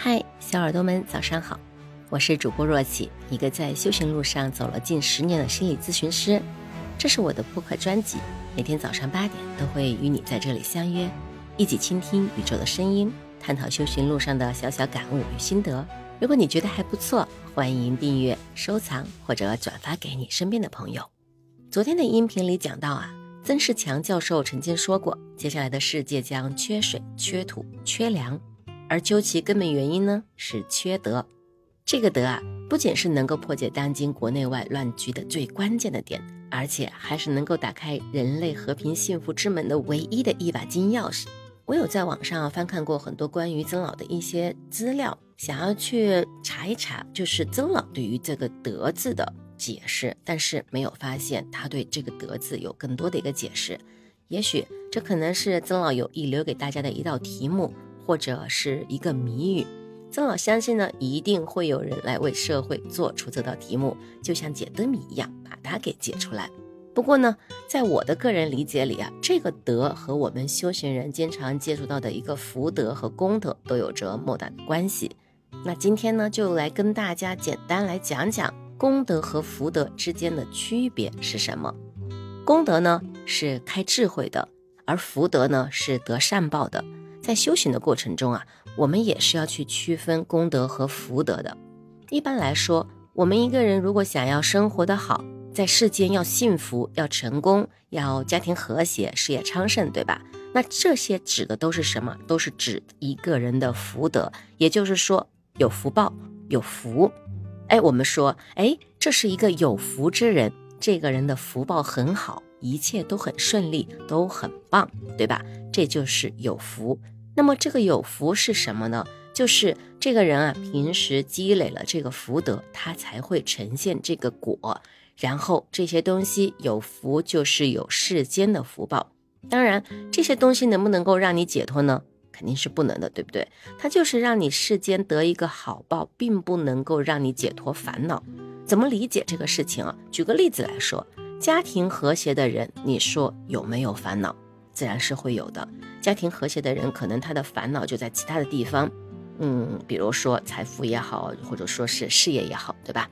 嗨，小耳朵们，早上好！我是主播若琪，一个在修行路上走了近十年的心理咨询师。这是我的播客专辑，每天早上八点都会与你在这里相约，一起倾听宇宙的声音，探讨修行路上的小小感悟与心得。如果你觉得还不错，欢迎订阅、收藏或者转发给你身边的朋友。昨天的音频里讲到啊，曾仕强教授曾经说过，接下来的世界将缺水、缺土、缺粮。而究其根本原因呢，是缺德。这个德啊，不仅是能够破解当今国内外乱局的最关键的点，而且还是能够打开人类和平幸福之门的唯一的一把金钥匙。我有在网上翻看过很多关于曾老的一些资料，想要去查一查，就是曾老对于这个“德”字的解释，但是没有发现他对这个“德”字有更多的一个解释。也许这可能是曾老有意留给大家的一道题目。或者是一个谜语，曾老相信呢，一定会有人来为社会做出这道题目，就像解灯谜一样，把它给解出来。不过呢，在我的个人理解里啊，这个德和我们修行人经常接触到的一个福德和功德都有着莫大的关系。那今天呢，就来跟大家简单来讲讲功德和福德之间的区别是什么。功德呢是开智慧的，而福德呢是得善报的。在修行的过程中啊，我们也是要去区分功德和福德的。一般来说，我们一个人如果想要生活的好，在世间要幸福、要成功、要家庭和谐、事业昌盛，对吧？那这些指的都是什么？都是指一个人的福德，也就是说有福报、有福。哎，我们说，哎，这是一个有福之人，这个人的福报很好，一切都很顺利，都很棒，对吧？这就是有福。那么这个有福是什么呢？就是这个人啊，平时积累了这个福德，他才会呈现这个果。然后这些东西有福，就是有世间的福报。当然，这些东西能不能够让你解脱呢？肯定是不能的，对不对？它就是让你世间得一个好报，并不能够让你解脱烦恼。怎么理解这个事情啊？举个例子来说，家庭和谐的人，你说有没有烦恼？自然是会有的。家庭和谐的人，可能他的烦恼就在其他的地方，嗯，比如说财富也好，或者说是事业也好，对吧？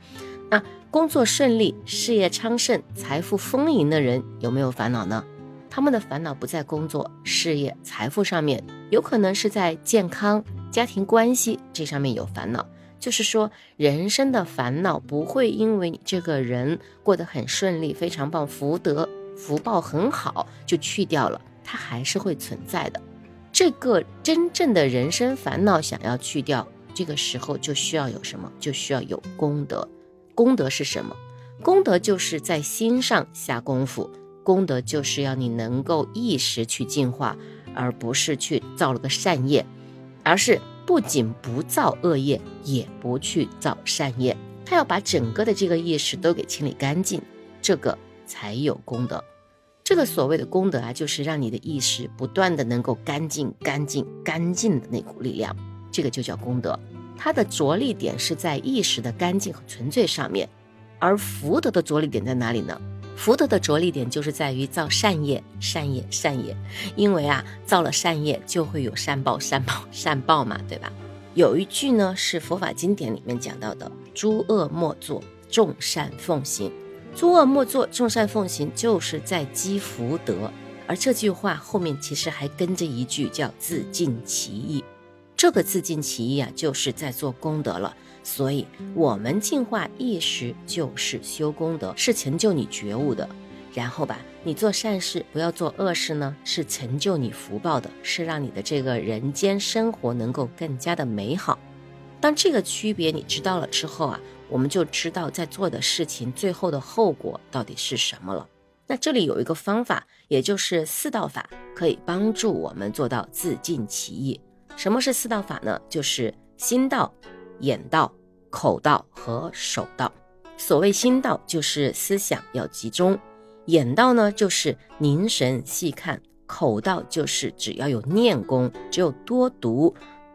那工作顺利、事业昌盛、财富丰盈的人有没有烦恼呢？他们的烦恼不在工作、事业、财富上面，有可能是在健康、家庭关系这上面有烦恼。就是说，人生的烦恼不会因为你这个人过得很顺利、非常棒、福德福报很好就去掉了。它还是会存在的。这个真正的人生烦恼想要去掉，这个时候就需要有什么？就需要有功德。功德是什么？功德就是在心上下功夫。功德就是要你能够意识去净化，而不是去造了个善业，而是不仅不造恶业，也不去造善业。他要把整个的这个意识都给清理干净，这个才有功德。这个所谓的功德啊，就是让你的意识不断的能够干净、干净、干净的那股力量，这个就叫功德。它的着力点是在意识的干净和纯粹上面，而福德的着力点在哪里呢？福德的着力点就是在于造善业、善业、善业。因为啊，造了善业就会有善报、善报、善报嘛，对吧？有一句呢是佛法经典里面讲到的：诸恶莫作，众善奉行。诸恶莫作，众善奉行，就是在积福德。而这句话后面其实还跟着一句叫“自尽其意”。这个“自尽其意”啊，就是在做功德了。所以，我们净化意识就是修功德，是成就你觉悟的。然后吧，你做善事，不要做恶事呢，是成就你福报的，是让你的这个人间生活能够更加的美好。当这个区别你知道了之后啊。我们就知道在做的事情最后的后果到底是什么了。那这里有一个方法，也就是四道法，可以帮助我们做到自尽其意。什么是四道法呢？就是心道、眼道、口道和手道。所谓心道，就是思想要集中；眼道呢，就是凝神细看；口道就是只要有念功，只有多读、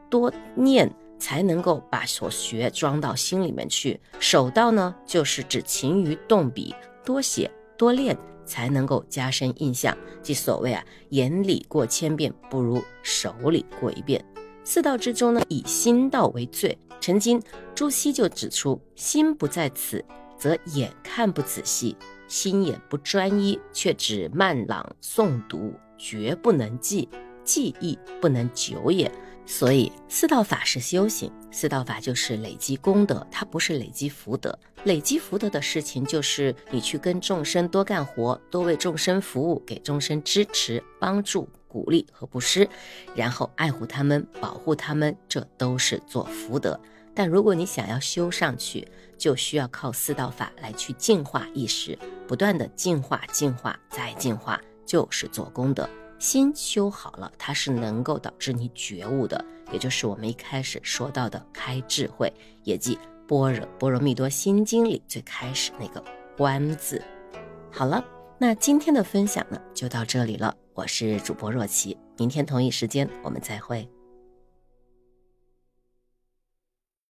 多念。才能够把所学装到心里面去。手道呢，就是指勤于动笔，多写多练，才能够加深印象。即所谓啊，眼里过千遍，不如手里过一遍。四道之中呢，以心道为最。曾经朱熹就指出：“心不在此，则眼看不仔细；心眼不专一，却只慢朗诵读，绝不能记，记忆不能久也。”所以四道法是修行，四道法就是累积功德，它不是累积福德。累积福德的事情，就是你去跟众生多干活，多为众生服务，给众生支持、帮助、鼓励和布施，然后爱护他们、保护他们，这都是做福德。但如果你想要修上去，就需要靠四道法来去净化意识，不断的净化、净化再净化，就是做功德。心修好了，它是能够导致你觉悟的，也就是我们一开始说到的开智慧，也即《般若波罗蜜多心经》里最开始那个“观”字。好了，那今天的分享呢，就到这里了。我是主播若琪，明天同一时间我们再会。